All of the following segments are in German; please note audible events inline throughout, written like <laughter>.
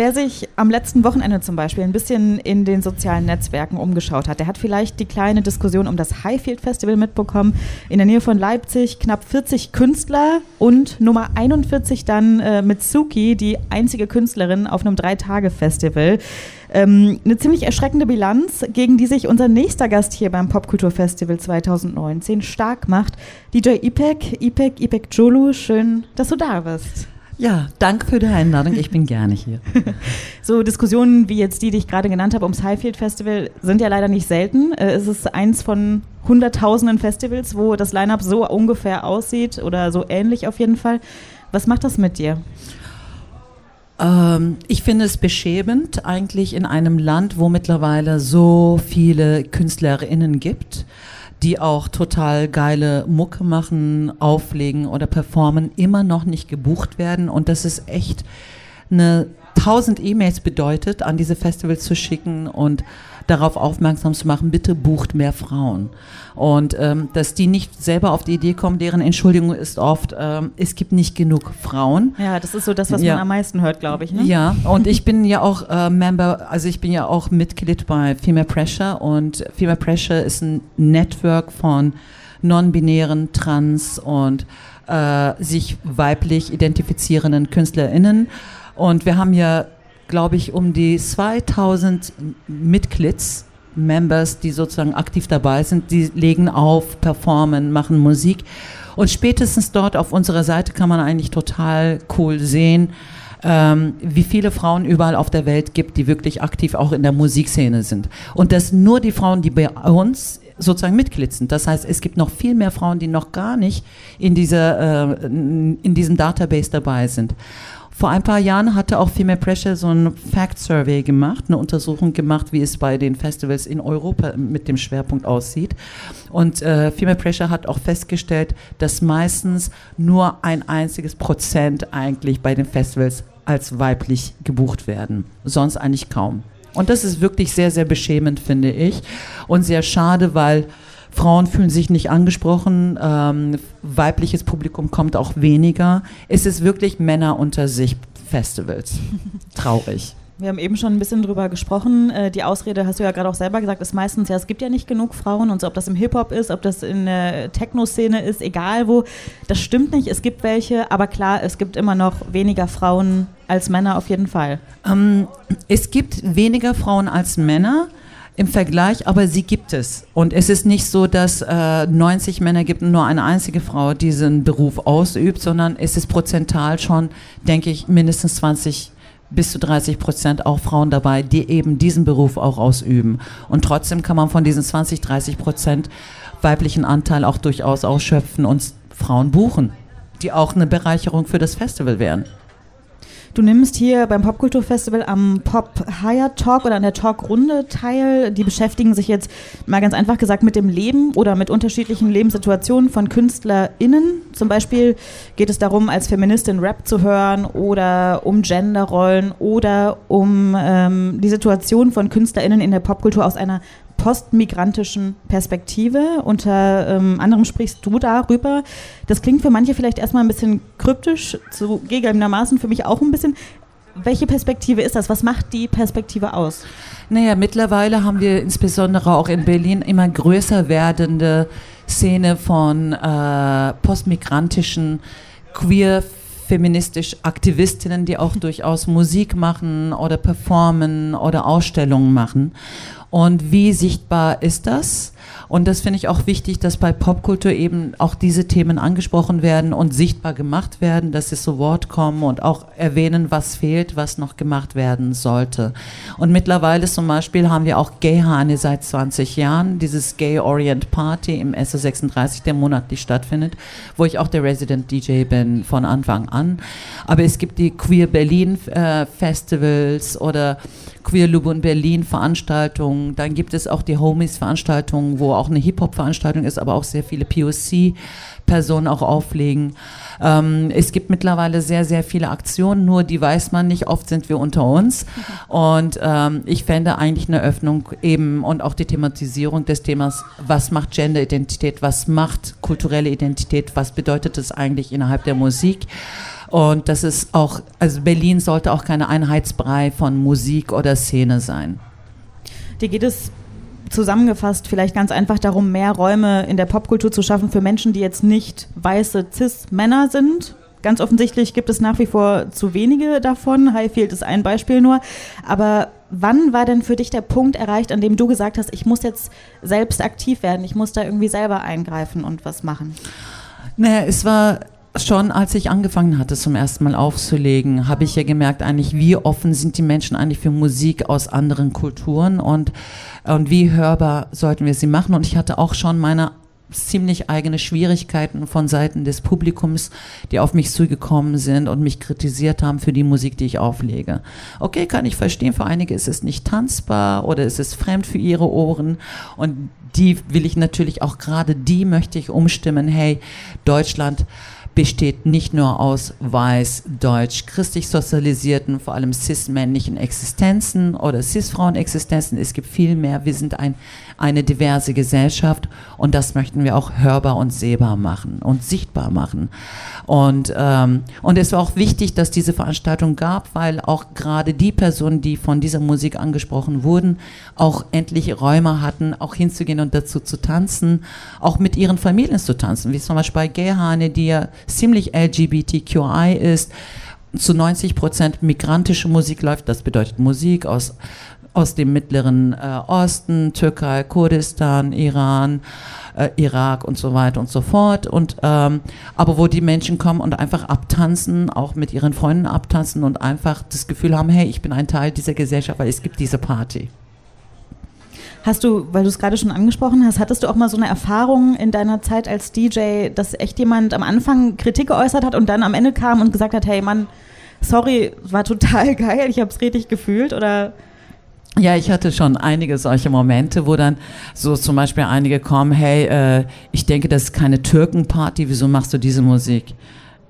Wer sich am letzten Wochenende zum Beispiel ein bisschen in den sozialen Netzwerken umgeschaut hat, der hat vielleicht die kleine Diskussion um das Highfield Festival mitbekommen. In der Nähe von Leipzig knapp 40 Künstler und Nummer 41 dann äh, Mitsuki, die einzige Künstlerin auf einem Drei-Tage-Festival. Ähm, eine ziemlich erschreckende Bilanz, gegen die sich unser nächster Gast hier beim Popkulturfestival 2019 stark macht. DJ Ipek, Ipek, Ipek Jolu, schön, dass du da bist. Ja, danke für die Einladung. Ich bin gerne hier. <laughs> so Diskussionen wie jetzt die, die ich gerade genannt habe ums Highfield Festival, sind ja leider nicht selten. Äh, es ist eins von hunderttausenden Festivals, wo das Line-up so ungefähr aussieht oder so ähnlich auf jeden Fall. Was macht das mit dir? Ähm, ich finde es beschämend, eigentlich in einem Land, wo mittlerweile so viele KünstlerInnen gibt die auch total geile Mucke machen, auflegen oder performen, immer noch nicht gebucht werden. Und das ist echt eine tausend E-Mails bedeutet, an diese Festivals zu schicken und darauf aufmerksam zu machen, bitte bucht mehr Frauen. Und ähm, dass die nicht selber auf die Idee kommen, deren Entschuldigung ist oft, ähm, es gibt nicht genug Frauen. Ja, das ist so das, was ja. man am meisten hört, glaube ich. Ne? Ja, und ich bin ja auch äh, Member, also ich bin ja auch Mitglied bei Female Pressure und Female Pressure ist ein Network von non-binären, trans und äh, sich weiblich identifizierenden KünstlerInnen. Und wir haben ja glaube ich, um die 2000 Mitglieds, Members, die sozusagen aktiv dabei sind, die legen auf, performen, machen Musik. Und spätestens dort auf unserer Seite kann man eigentlich total cool sehen, ähm, wie viele Frauen überall auf der Welt gibt, die wirklich aktiv auch in der Musikszene sind. Und das nur die Frauen, die bei uns sozusagen Mitglied sind. Das heißt, es gibt noch viel mehr Frauen, die noch gar nicht in, dieser, äh, in diesem Database dabei sind. Vor ein paar Jahren hatte auch Female Pressure so ein Fact Survey gemacht, eine Untersuchung gemacht, wie es bei den Festivals in Europa mit dem Schwerpunkt aussieht. Und äh, Female Pressure hat auch festgestellt, dass meistens nur ein einziges Prozent eigentlich bei den Festivals als weiblich gebucht werden. Sonst eigentlich kaum. Und das ist wirklich sehr, sehr beschämend, finde ich. Und sehr schade, weil Frauen fühlen sich nicht angesprochen, ähm, weibliches Publikum kommt auch weniger. Es ist wirklich Männer unter sich Festivals. <laughs> Traurig. Wir haben eben schon ein bisschen drüber gesprochen. Äh, die Ausrede, hast du ja gerade auch selber gesagt, ist meistens, ja, es gibt ja nicht genug Frauen und so, ob das im Hip-Hop ist, ob das in der Techno-Szene ist, egal wo. Das stimmt nicht, es gibt welche, aber klar, es gibt immer noch weniger Frauen als Männer auf jeden Fall. Ähm, es gibt weniger Frauen als Männer im Vergleich, aber sie gibt es. Und es ist nicht so, dass äh, 90 Männer gibt und nur eine einzige Frau diesen Beruf ausübt, sondern es ist prozentual schon, denke ich, mindestens 20 bis zu 30 Prozent auch Frauen dabei, die eben diesen Beruf auch ausüben. Und trotzdem kann man von diesen 20, 30 Prozent weiblichen Anteil auch durchaus ausschöpfen und Frauen buchen, die auch eine Bereicherung für das Festival wären. Du nimmst hier beim Popkulturfestival am Pop Higher Talk oder an der Talkrunde teil. Die beschäftigen sich jetzt mal ganz einfach gesagt mit dem Leben oder mit unterschiedlichen Lebenssituationen von KünstlerInnen. Zum Beispiel geht es darum, als Feministin Rap zu hören oder um Genderrollen oder um ähm, die Situation von KünstlerInnen in der Popkultur aus einer postmigrantischen Perspektive. Unter ähm, anderem sprichst du darüber. Das klingt für manche vielleicht erstmal ein bisschen kryptisch, zugegebenermaßen für mich auch ein bisschen. Welche Perspektive ist das? Was macht die Perspektive aus? Naja, mittlerweile haben wir insbesondere auch in Berlin immer größer werdende Szene von äh, postmigrantischen queer feministisch Aktivistinnen, die auch <laughs> durchaus Musik machen oder performen oder Ausstellungen machen. Und wie sichtbar ist das? Und das finde ich auch wichtig, dass bei Popkultur eben auch diese Themen angesprochen werden und sichtbar gemacht werden, dass sie zu Wort kommen und auch erwähnen, was fehlt, was noch gemacht werden sollte. Und mittlerweile zum Beispiel haben wir auch Gay-Hane seit 20 Jahren, dieses Gay Orient Party im SO36, der monatlich stattfindet, wo ich auch der Resident DJ bin von Anfang an. Aber es gibt die Queer Berlin äh, Festivals oder Queer Lubun Berlin Veranstaltungen. Dann gibt es auch die Homies Veranstaltungen, wo auch eine Hip-Hop-Veranstaltung ist, aber auch sehr viele POC-Personen auch auflegen. Ähm, es gibt mittlerweile sehr, sehr viele Aktionen, nur die weiß man nicht. Oft sind wir unter uns. Und ähm, ich fände eigentlich eine Öffnung eben und auch die Thematisierung des Themas, was macht Gender-Identität, was macht kulturelle Identität, was bedeutet es eigentlich innerhalb der Musik. Und das ist auch, also Berlin sollte auch keine Einheitsbrei von Musik oder Szene sein. Dir geht es zusammengefasst vielleicht ganz einfach darum, mehr Räume in der Popkultur zu schaffen für Menschen, die jetzt nicht weiße Cis-Männer sind. Ganz offensichtlich gibt es nach wie vor zu wenige davon. Highfield ist ein Beispiel nur. Aber wann war denn für dich der Punkt erreicht, an dem du gesagt hast, ich muss jetzt selbst aktiv werden, ich muss da irgendwie selber eingreifen und was machen? Naja, es war schon als ich angefangen hatte, zum ersten Mal aufzulegen, habe ich ja gemerkt, eigentlich, wie offen sind die Menschen eigentlich für Musik aus anderen Kulturen und, und wie hörbar sollten wir sie machen. Und ich hatte auch schon meine ziemlich eigene Schwierigkeiten von Seiten des Publikums, die auf mich zugekommen sind und mich kritisiert haben für die Musik, die ich auflege. Okay, kann ich verstehen, für einige ist es nicht tanzbar oder ist es fremd für ihre Ohren und die will ich natürlich auch gerade die möchte ich umstimmen, hey, Deutschland besteht nicht nur aus weiß, deutsch, christlich sozialisierten, vor allem cis-männlichen Existenzen oder cis-Frauen-Existenzen. Es gibt viel mehr. Wir sind ein, eine diverse Gesellschaft und das möchten wir auch hörbar und sehbar machen und sichtbar machen. Und, ähm, und es war auch wichtig, dass diese Veranstaltung gab, weil auch gerade die Personen, die von dieser Musik angesprochen wurden, auch endlich Räume hatten, auch hinzugehen und dazu zu tanzen, auch mit ihren Familien zu tanzen, wie zum Beispiel bei Gehane, die ja ziemlich LGBTQI ist, zu 90 Prozent migrantische Musik läuft. Das bedeutet Musik aus, aus dem Mittleren äh, Osten, Türkei, Kurdistan, Iran, äh, Irak und so weiter und so fort. Und, ähm, aber wo die Menschen kommen und einfach abtanzen, auch mit ihren Freunden abtanzen und einfach das Gefühl haben, hey, ich bin ein Teil dieser Gesellschaft, weil es gibt diese Party. Hast du, weil du es gerade schon angesprochen hast, hattest du auch mal so eine Erfahrung in deiner Zeit als DJ, dass echt jemand am Anfang Kritik geäußert hat und dann am Ende kam und gesagt hat, hey Mann, sorry, war total <laughs> geil, ich habe es richtig gefühlt oder ja, ich hatte schon einige solche Momente, wo dann so zum Beispiel einige kommen, hey, äh, ich denke, das ist keine Türkenparty, wieso machst du diese Musik?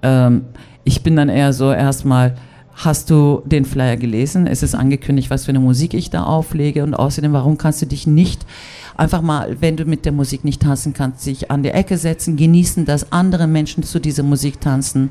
Ähm, ich bin dann eher so erstmal, Hast du den Flyer gelesen? Es ist angekündigt, was für eine Musik ich da auflege und außerdem, warum kannst du dich nicht einfach mal, wenn du mit der Musik nicht tanzen kannst, sich an die Ecke setzen, genießen, dass andere Menschen zu dieser Musik tanzen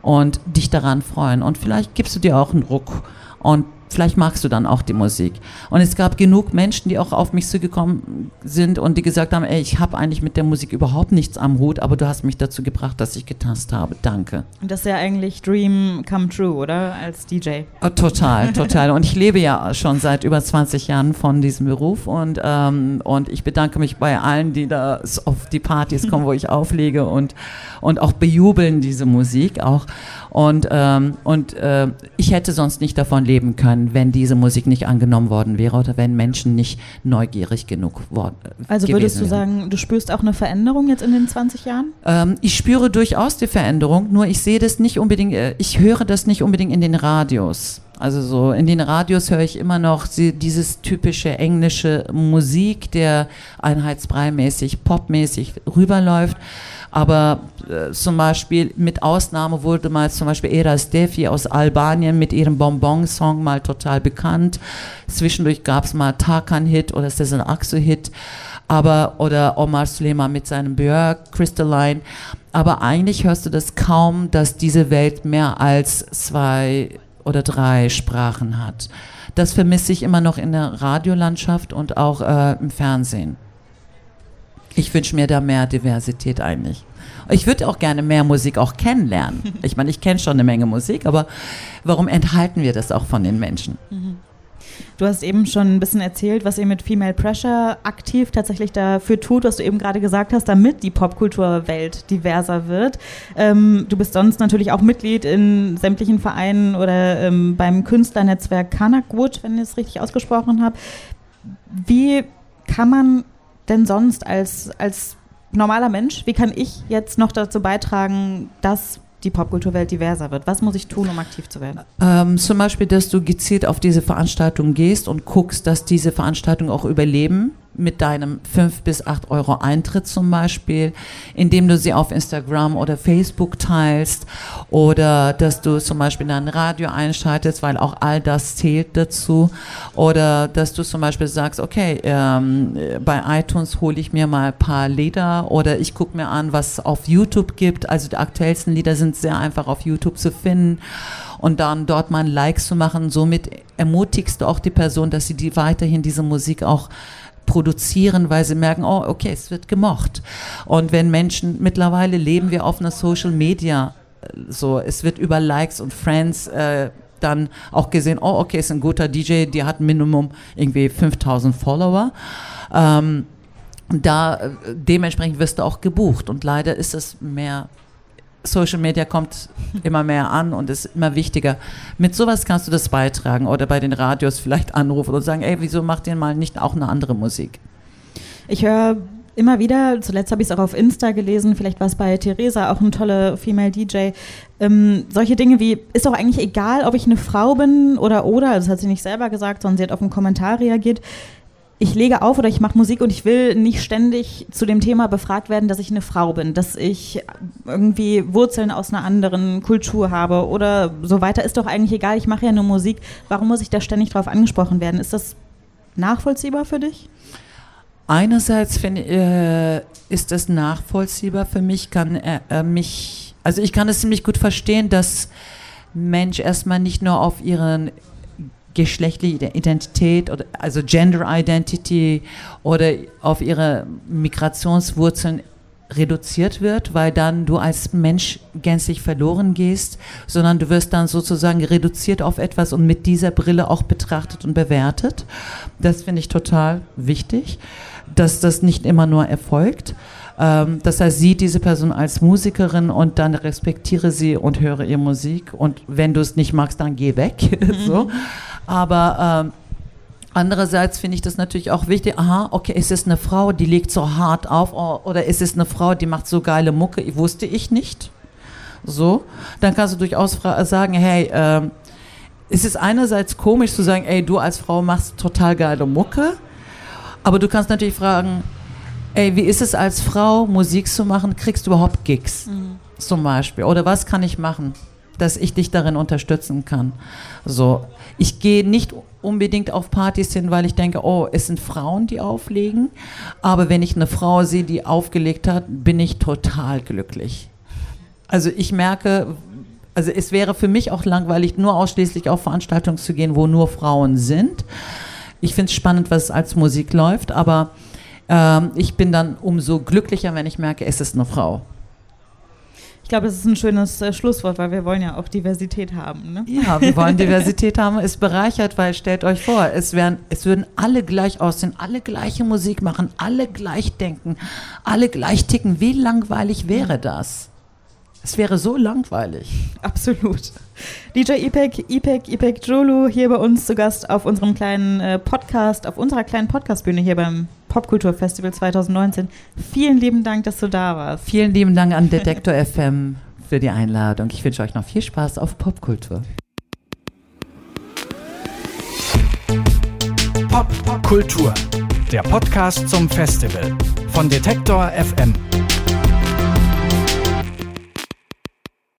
und dich daran freuen. Und vielleicht gibst du dir auch einen Ruck und vielleicht magst du dann auch die Musik. Und es gab genug Menschen, die auch auf mich zugekommen sind und die gesagt haben, ey, ich habe eigentlich mit der Musik überhaupt nichts am Hut, aber du hast mich dazu gebracht, dass ich getanzt habe. Danke. Und das ist ja eigentlich Dream come true, oder? Als DJ. Oh, total, total. Und ich lebe ja schon seit über 20 Jahren von diesem Beruf und, ähm, und ich bedanke mich bei allen, die da auf die Partys kommen, wo ich auflege und, und auch bejubeln diese Musik auch. Und, ähm, und äh, ich hätte sonst nicht davon leben können, wenn diese Musik nicht angenommen worden wäre oder wenn Menschen nicht neugierig genug worden Also würdest du sagen, du spürst auch eine Veränderung jetzt in den 20 Jahren? Ähm, ich spüre durchaus die Veränderung, nur ich sehe das nicht unbedingt, äh, ich höre das nicht unbedingt in den Radios. Also so in den Radios höre ich immer noch dieses typische englische Musik, der einheitsbreimäßig, popmäßig rüberläuft. Aber äh, zum Beispiel mit Ausnahme wurde mal zum Beispiel Eras Defi aus Albanien mit ihrem Bonbon-Song mal total bekannt. Zwischendurch gab es mal Tarkan-Hit oder Sezen Aksu-Hit. Aber, oder Omar Suleiman mit seinem Björk, Crystalline. Aber eigentlich hörst du das kaum, dass diese Welt mehr als zwei oder drei Sprachen hat. Das vermisse ich immer noch in der Radiolandschaft und auch äh, im Fernsehen. Ich wünsche mir da mehr Diversität eigentlich. Ich würde auch gerne mehr Musik auch kennenlernen. Ich meine, ich kenne schon eine Menge Musik, aber warum enthalten wir das auch von den Menschen? Mhm. Du hast eben schon ein bisschen erzählt, was ihr mit Female Pressure aktiv tatsächlich dafür tut, was du eben gerade gesagt hast, damit die Popkulturwelt diverser wird. Ähm, du bist sonst natürlich auch Mitglied in sämtlichen Vereinen oder ähm, beim Künstlernetzwerk Kanakwood, wenn ich es richtig ausgesprochen habe. Wie kann man denn sonst als, als normaler Mensch, wie kann ich jetzt noch dazu beitragen, dass die Popkulturwelt diverser wird? Was muss ich tun, um aktiv zu werden? Ähm, zum Beispiel, dass du gezielt auf diese Veranstaltung gehst und guckst, dass diese Veranstaltungen auch überleben mit deinem 5 bis 8 Euro Eintritt zum Beispiel, indem du sie auf Instagram oder Facebook teilst oder dass du zum Beispiel dein Radio einschaltest, weil auch all das zählt dazu oder dass du zum Beispiel sagst, okay, ähm, bei iTunes hole ich mir mal ein paar Lieder oder ich gucke mir an, was es auf YouTube gibt. Also die aktuellsten Lieder sind sehr einfach auf YouTube zu finden und dann dort mal ein Like zu machen. Somit ermutigst du auch die Person, dass sie die weiterhin diese Musik auch produzieren, weil sie merken, oh, okay, es wird gemocht. Und wenn Menschen, mittlerweile leben wir auf einer Social Media, äh, so, es wird über Likes und Friends äh, dann auch gesehen, oh, okay, ist ein guter DJ, der hat Minimum irgendwie 5000 Follower. Ähm, da äh, dementsprechend wirst du auch gebucht und leider ist es mehr Social Media kommt immer mehr an und ist immer wichtiger. Mit sowas kannst du das beitragen oder bei den Radios vielleicht anrufen und sagen, ey, wieso macht ihr mal nicht auch eine andere Musik? Ich höre immer wieder, zuletzt habe ich es auch auf Insta gelesen, vielleicht war es bei Theresa, auch eine tolle Female DJ, ähm, solche Dinge wie, ist doch eigentlich egal, ob ich eine Frau bin oder oder, also das hat sie nicht selber gesagt, sondern sie hat auf einen Kommentar reagiert ich lege auf oder ich mache Musik und ich will nicht ständig zu dem Thema befragt werden, dass ich eine Frau bin, dass ich irgendwie Wurzeln aus einer anderen Kultur habe oder so weiter. Ist doch eigentlich egal, ich mache ja nur Musik. Warum muss ich da ständig drauf angesprochen werden? Ist das nachvollziehbar für dich? Einerseits find, äh, ist das nachvollziehbar für mich, kann äh, mich, also ich kann es ziemlich gut verstehen, dass Mensch erstmal nicht nur auf ihren geschlechtliche Identität oder also Gender Identity oder auf ihre Migrationswurzeln reduziert wird, weil dann du als Mensch gänzlich verloren gehst, sondern du wirst dann sozusagen reduziert auf etwas und mit dieser Brille auch betrachtet und bewertet. Das finde ich total wichtig, dass das nicht immer nur erfolgt. Ähm, das heißt, sieh diese Person als Musikerin und dann respektiere sie und höre ihre Musik und wenn du es nicht magst, dann geh weg. <laughs> so. Aber ähm, andererseits finde ich das natürlich auch wichtig. Aha, okay, ist es eine Frau, die legt so hart auf oder ist es eine Frau, die macht so geile Mucke? Wusste ich nicht. So, dann kannst du durchaus sagen, hey, ähm, es ist einerseits komisch zu sagen, ey, du als Frau machst total geile Mucke, aber du kannst natürlich fragen, ey, wie ist es als Frau, Musik zu machen? Kriegst du überhaupt Gigs mhm. zum Beispiel? Oder was kann ich machen? Dass ich dich darin unterstützen kann. So, ich gehe nicht unbedingt auf Partys hin, weil ich denke, oh, es sind Frauen, die auflegen. Aber wenn ich eine Frau sehe, die aufgelegt hat, bin ich total glücklich. Also ich merke, also es wäre für mich auch langweilig, nur ausschließlich auf Veranstaltungen zu gehen, wo nur Frauen sind. Ich finde es spannend, was als Musik läuft, aber ähm, ich bin dann umso glücklicher, wenn ich merke, es ist eine Frau. Ich glaube, es ist ein schönes äh, Schlusswort, weil wir wollen ja auch Diversität haben. Ne? Ja, wir wollen Diversität haben. Es bereichert, weil stellt euch vor, es, wären, es würden alle gleich aussehen, alle gleiche Musik machen, alle gleich denken, alle gleich ticken. Wie langweilig wäre das? Es wäre so langweilig. Absolut. DJ Ipek, Ipek, Ipek Jolu hier bei uns zu Gast auf unserem kleinen äh, Podcast, auf unserer kleinen Podcastbühne hier beim Popkulturfestival 2019. Vielen lieben Dank, dass du da warst. Vielen lieben Dank an Detektor FM für die Einladung. Ich wünsche euch noch viel Spaß auf Popkultur. Popkultur, der Podcast zum Festival von Detektor FM.